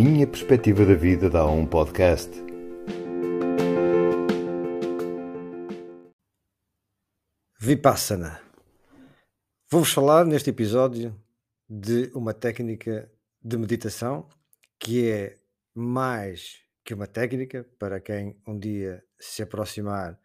minha perspectiva da vida dá um podcast. Vipassana. Vou-vos falar neste episódio de uma técnica de meditação que é mais que uma técnica para quem um dia se aproximar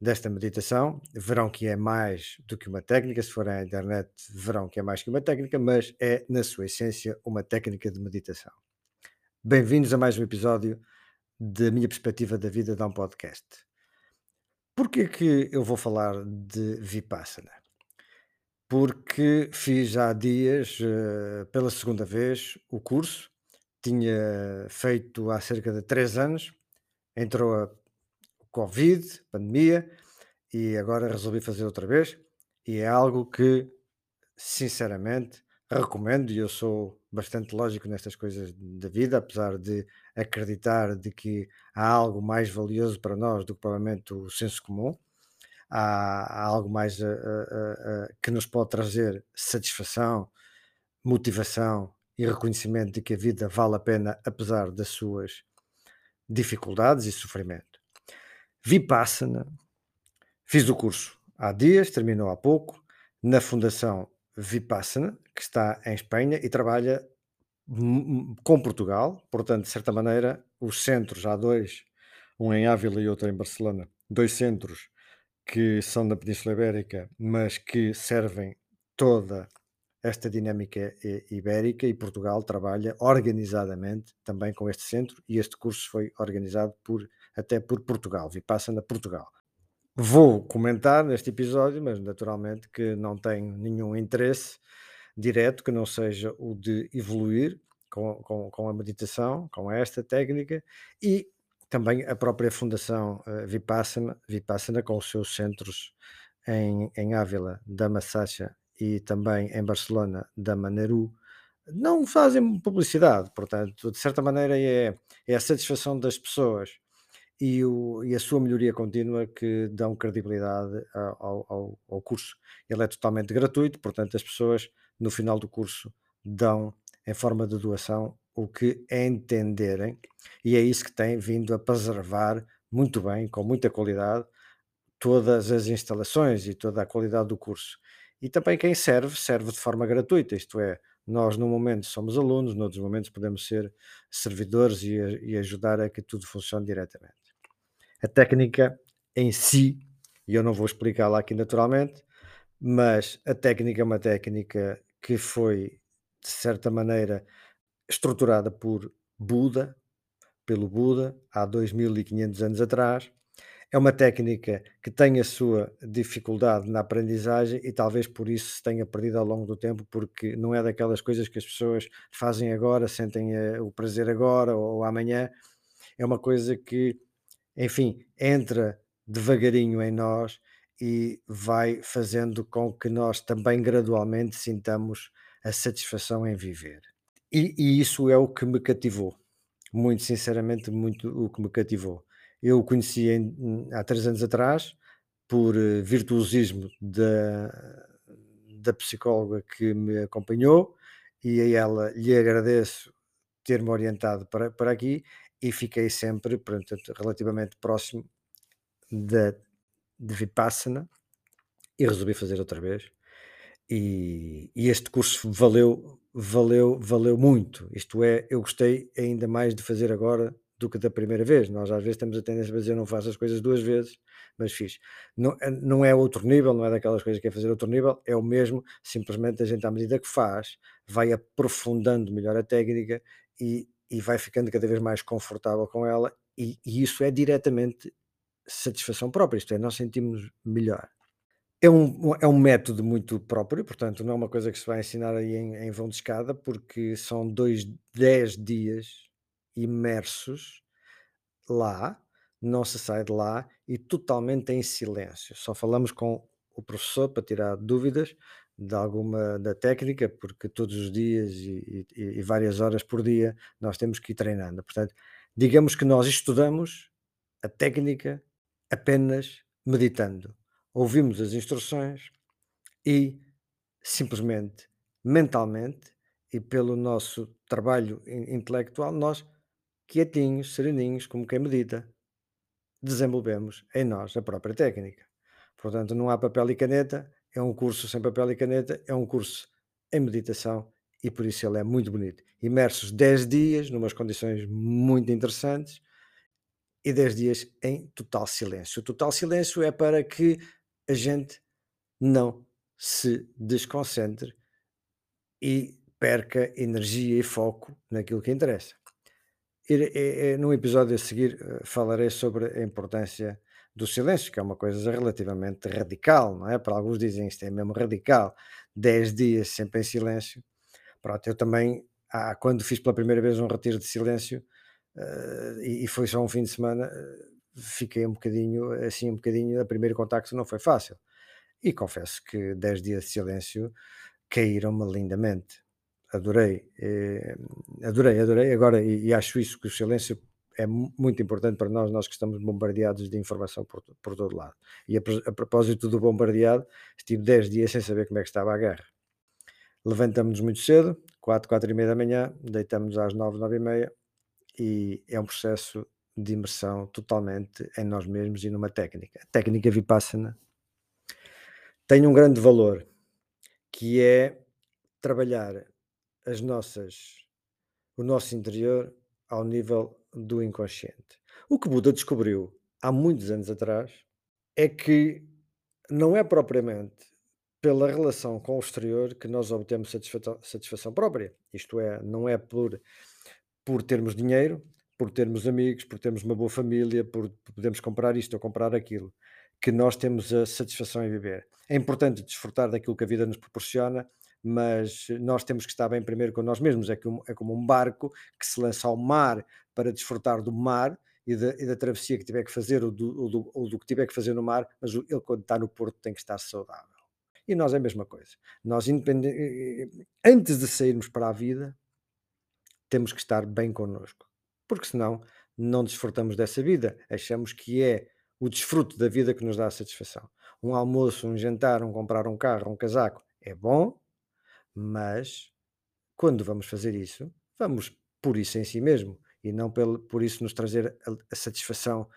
desta meditação. Verão que é mais do que uma técnica, se for à internet, verão que é mais que uma técnica, mas é, na sua essência, uma técnica de meditação. Bem-vindos a mais um episódio da minha perspectiva da vida da um podcast. Porquê que eu vou falar de Vipassana? Porque fiz há dias, uh, pela segunda vez, o curso. Tinha feito há cerca de três anos. Entrou a Covid, pandemia, e agora resolvi fazer outra vez. E é algo que, sinceramente, recomendo. E eu sou bastante lógico nestas coisas da vida, apesar de acreditar de que há algo mais valioso para nós do que provavelmente o senso comum. Há, há algo mais uh, uh, uh, que nos pode trazer satisfação, motivação e reconhecimento de que a vida vale a pena apesar das suas dificuldades e sofrimento. Vipassana. Fiz o curso há dias, terminou há pouco, na Fundação Vipassana, que está em Espanha e trabalha com Portugal. Portanto, de certa maneira, os centros, há dois, um em Ávila e outro em Barcelona, dois centros que são da Península Ibérica, mas que servem toda esta dinâmica ibérica e Portugal trabalha organizadamente também com este centro e este curso foi organizado por até por Portugal, Vipassana Portugal. Vou comentar neste episódio, mas naturalmente que não tenho nenhum interesse direto que não seja o de evoluir com, com, com a meditação, com esta técnica e também a própria Fundação uh, Vipassana, Vipassana com os seus centros em, em Ávila, da Massacha e também em Barcelona, da Maneru, não fazem publicidade, portanto, de certa maneira é, é a satisfação das pessoas e, o, e a sua melhoria contínua que dão credibilidade ao, ao, ao, curso. Ele é totalmente gratuito, portanto, as pessoas no final do curso dão em forma de doação o que entenderem, e é isso que tem vindo a preservar muito bem, com muita qualidade, todas as instalações e toda a qualidade do curso. E também quem serve, serve de forma gratuita, isto é, nós, no momento, somos alunos, noutros momentos, podemos ser servidores e, e ajudar a que tudo funcione diretamente. A técnica em si, e eu não vou explicá-la aqui naturalmente, mas a técnica é uma técnica que foi, de certa maneira, estruturada por Buda, pelo Buda, há 2500 anos atrás, é uma técnica que tem a sua dificuldade na aprendizagem e talvez por isso se tenha perdido ao longo do tempo, porque não é daquelas coisas que as pessoas fazem agora, sentem uh, o prazer agora ou amanhã. É uma coisa que, enfim, entra devagarinho em nós e vai fazendo com que nós também gradualmente sintamos a satisfação em viver. E, e isso é o que me cativou, muito sinceramente, muito o que me cativou eu o conheci em, há três anos atrás por eh, virtuosismo da, da psicóloga que me acompanhou e a ela lhe agradeço ter-me orientado para, para aqui e fiquei sempre portanto, relativamente próximo da, de Vipassana e resolvi fazer outra vez e, e, este curso valeu valeu valeu muito isto é eu gostei ainda mais de fazer agora do que da primeira vez. Nós às vezes temos a tendência a dizer não faço as coisas duas vezes, mas fiz. Não, não é outro nível, não é daquelas coisas que é fazer outro nível, é o mesmo, simplesmente a gente à medida que faz, vai aprofundando melhor a técnica e, e vai ficando cada vez mais confortável com ela e, e isso é diretamente satisfação própria, isto é, nós sentimos melhor. É um, é um método muito próprio, portanto, não é uma coisa que se vai ensinar aí em, em vão de escada, porque são dois, dez dias imersos lá, não se sai de lá e totalmente em silêncio. Só falamos com o professor para tirar dúvidas de alguma da técnica, porque todos os dias e, e, e, várias horas por dia nós temos que ir treinando. Portanto, digamos que nós estudamos a técnica apenas meditando. Ouvimos as instruções e simplesmente, mentalmente, e pelo nosso trabalho intelectual, nós, quietinhos, sereninhos, como quem medita, desenvolvemos em nós a própria técnica. Portanto, não há papel e caneta, é um curso sem papel e caneta, é um curso em meditação e por isso ele é muito bonito. Imersos 10 dias, numas condições muito interessantes, e 10 dias em total silêncio. O total silêncio é para que a gente não se desconcentre e perca energia e foco naquilo que interessa. E, e, e, num episódio a seguir eh, falarei sobre a importância do silêncio, que é uma coisa relativamente radical, não é? Para alguns dizem isto é mesmo radical, 10 dias sempre em silêncio. Pronto, eu também, ah, quando fiz pela primeira vez um retiro de silêncio, uh, e, e, foi só um fim de semana, uh, fiquei um bocadinho, assim, um bocadinho, a primeiro contacto não foi fácil. E confesso que 10 dias de silêncio caíram-me lindamente. Adorei, eh, adorei, adorei. Agora, e, e, acho isso que o silêncio é muito importante para nós, nós que estamos bombardeados de informação por, por todo lado. E a, a propósito do bombardeado, estive 10 dias sem saber como é que estava a guerra. Levantamos-nos muito cedo, 4, 4 e meia da manhã, deitamos às 9, 9 e meia, e é um processo de imersão totalmente em nós mesmos e numa técnica. A técnica Vipassana tem um grande valor, que é trabalhar as nossas, o nosso interior ao nível do inconsciente. O que Buda descobriu há muitos anos atrás é que não é propriamente pela relação com o exterior que nós obtemos satisfação, própria. Isto é, não é por, por termos dinheiro, por termos amigos, por termos uma boa família, por podermos comprar isto ou comprar aquilo, que nós temos a satisfação em viver. É importante desfrutar daquilo que a vida nos proporciona, mas nós temos que estar bem primeiro com nós mesmos. É, como, é como um barco que se lança ao mar para desfrutar do mar e da, e da travessia que tiver que fazer ou do, ou, do, ou do, que tiver que fazer no mar, mas ele, quando está no porto, tem que estar saudável. E nós é a mesma coisa. Nós, antes de sairmos para a vida, temos que estar bem connosco, porque senão não desfrutamos dessa vida. Achamos que é o desfruto da vida que nos dá a satisfação. Um almoço, um jantar, um comprar um carro, um casaco é bom, mas quando vamos fazer isso, vamos por isso em si mesmo e não pelo, por isso nos trazer a, a satisfação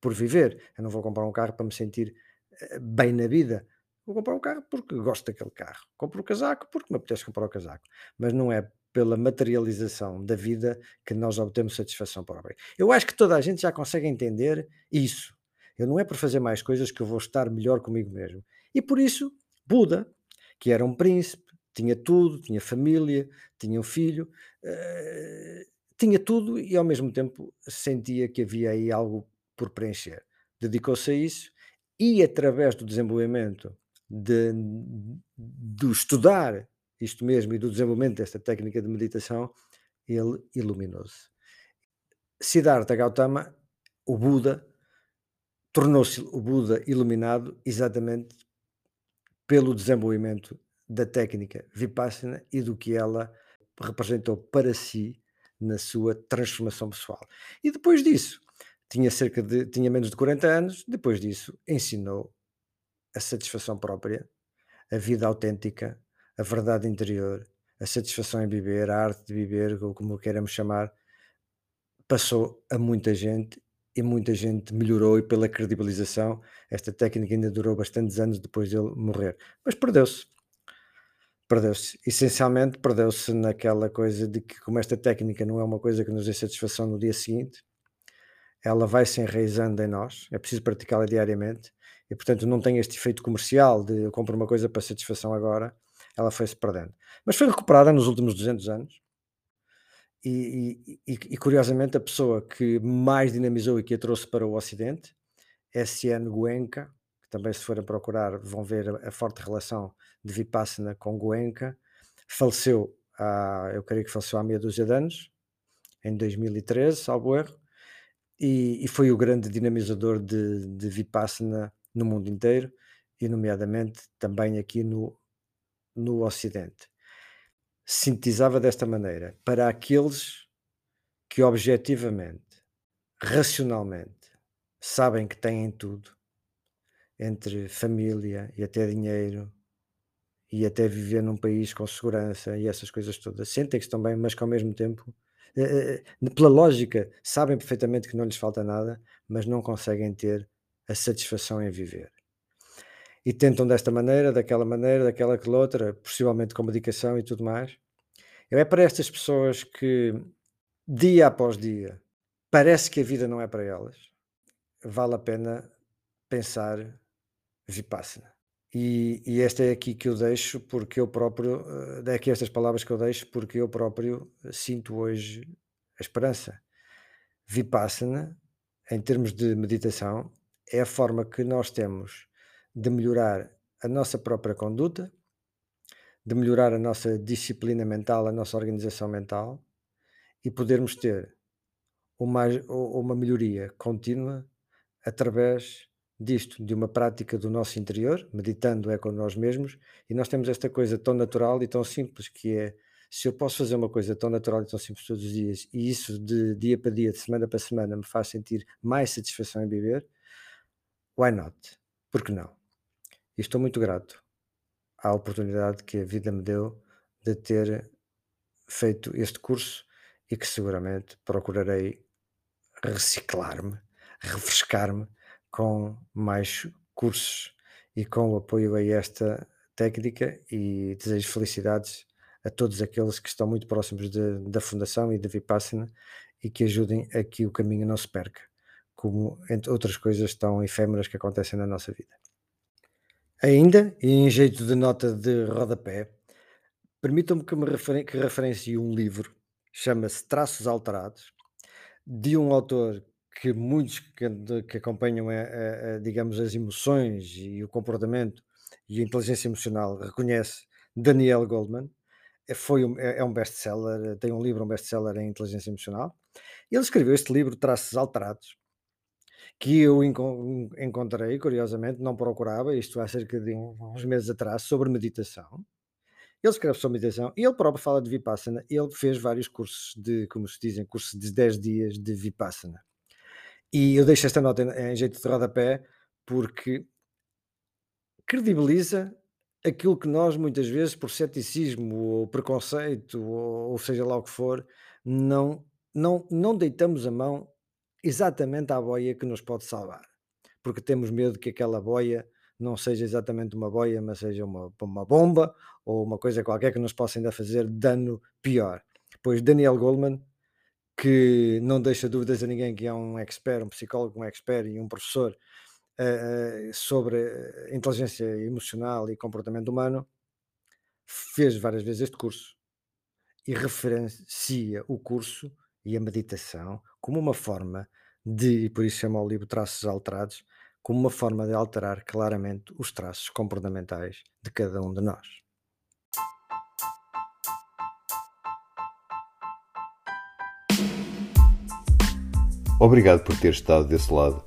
por viver. Eu não vou comprar um carro para me sentir uh, bem na vida. Vou comprar um carro porque gosto daquele carro. Compro o casaco porque me apetece comprar o casaco. Mas não é pela materialização da vida que nós obtemos satisfação própria. Eu acho que toda a gente já consegue entender isso. Eu não é por fazer mais coisas que eu vou estar melhor comigo mesmo. E por isso, Buda, que era um príncipe, tinha tudo, tinha família, tinha um filho, uh, tinha tudo e ao mesmo tempo sentia que havia aí algo por preencher. Dedicou-se a isso e através do desenvolvimento de, do estudar isto mesmo e do desenvolvimento desta técnica de meditação, ele iluminou-se. Siddhartha Gautama, o Buda, tornou-se o Buda iluminado exatamente pelo desenvolvimento da técnica Vipassana e do que ela representou para si na sua transformação pessoal. E depois disso, tinha cerca de tinha menos de 40 anos, depois disso ensinou a satisfação própria, a vida autêntica, a verdade interior, a satisfação em viver, a arte de viver, ou como queiramos chamar, passou a muita gente e muita gente melhorou e pela credibilização, esta técnica ainda durou bastantes anos depois dele morrer, mas perdeu-se perdeu-se. Essencialmente, perdeu-se naquela coisa de que, como esta técnica não é uma coisa que nos dê satisfação no dia seguinte, ela vai se enraizando em nós, é preciso praticá-la diariamente, e portanto não tem este efeito comercial de eu compro uma coisa para satisfação agora, ela foi-se perdendo. Mas foi recuperada nos últimos 200 anos, e, e, e, curiosamente a pessoa que mais dinamizou e que a trouxe para o Ocidente, S.N. Goenka, que também se forem procurar vão ver a, forte relação de Vipassana com Goenka, faleceu há, eu creio que faleceu há meia dúzia de anos, em 2013, salvo erro, e, e foi o grande dinamizador de, de Vipassana no mundo inteiro, e nomeadamente também aqui no, no Ocidente. Sintetizava desta maneira: para aqueles que objetivamente, racionalmente, sabem que têm tudo, entre família e até dinheiro, e até viver num país com segurança e essas coisas todas. Sentem-se também, mas que ao mesmo tempo, eh, eh, pela lógica, sabem perfeitamente que não lhes falta nada, mas não conseguem ter a satisfação em viver. E tentam desta maneira, daquela maneira, daquela aquela outra, possivelmente com medicação e tudo mais. É para estas pessoas que, dia após dia, parece que a vida não é para elas, vale a pena pensar Vipassana. E, e esta é aqui que eu deixo, porque eu próprio, é aqui estas palavras que eu deixo, porque eu próprio sinto hoje a esperança. Vipassana, em termos de meditação, é a forma que nós temos de melhorar a nossa própria conduta, de melhorar a nossa disciplina mental, a nossa organização mental e podermos ter uma, uma melhoria contínua através disto, de uma prática do nosso interior, meditando é com nós mesmos, e nós temos esta coisa tão natural e tão simples que é se eu posso fazer uma coisa tão natural e tão simples todos os dias, e isso de dia para dia, de semana para semana, me faz sentir mais satisfação em viver, why not? Por que não? E estou muito grato à oportunidade que a vida me deu de ter feito este curso e que seguramente procurarei reciclar-me, refrescar-me com mais cursos e com o apoio a esta técnica e desejo felicidades a todos aqueles que estão muito próximos de, da Fundação e da Vipassana e que ajudem a que o caminho não se perca, como entre outras coisas tão efêmeras que acontecem na nossa vida. Ainda, e em jeito de nota de rodapé, permitam-me que, me referen que referencie um livro, chama-se Traços Alterados, de um autor que muitos que, que acompanham, a, a, a, digamos, as emoções e o comportamento e a inteligência emocional reconhece, Daniel Goldman, é, foi um, é, é um best-seller, tem um livro, um best-seller em inteligência emocional. Ele escreveu este livro, Traços Alterados, que eu encontrei, curiosamente, não procurava, isto há cerca de uns meses atrás, sobre meditação. Ele escreve sobre meditação e ele próprio fala de Vipassana. Ele fez vários cursos de, como se dizem, cursos de 10 dias de Vipassana. E eu deixo esta nota em, em jeito de rodapé porque credibiliza aquilo que nós muitas vezes, por ceticismo ou preconceito, ou, ou seja lá o que for, não, não, não deitamos a mão exatamente à boia que nos pode salvar, porque temos medo que aquela boia não seja exatamente uma boia, mas seja uma, uma bomba ou uma coisa qualquer que nos possa ainda fazer dano pior. Pois Daniel Goldman, que não deixa dúvidas a ninguém que é um expert, um psicólogo, um expert e um professor uh, sobre inteligência emocional e comportamento humano, fez várias vezes este curso e referencia o curso e a meditação como uma forma de, e por isso chama o livro Traços Alterados, como uma forma de alterar claramente os traços comportamentais de cada um de nós. Obrigado por ter estado desse lado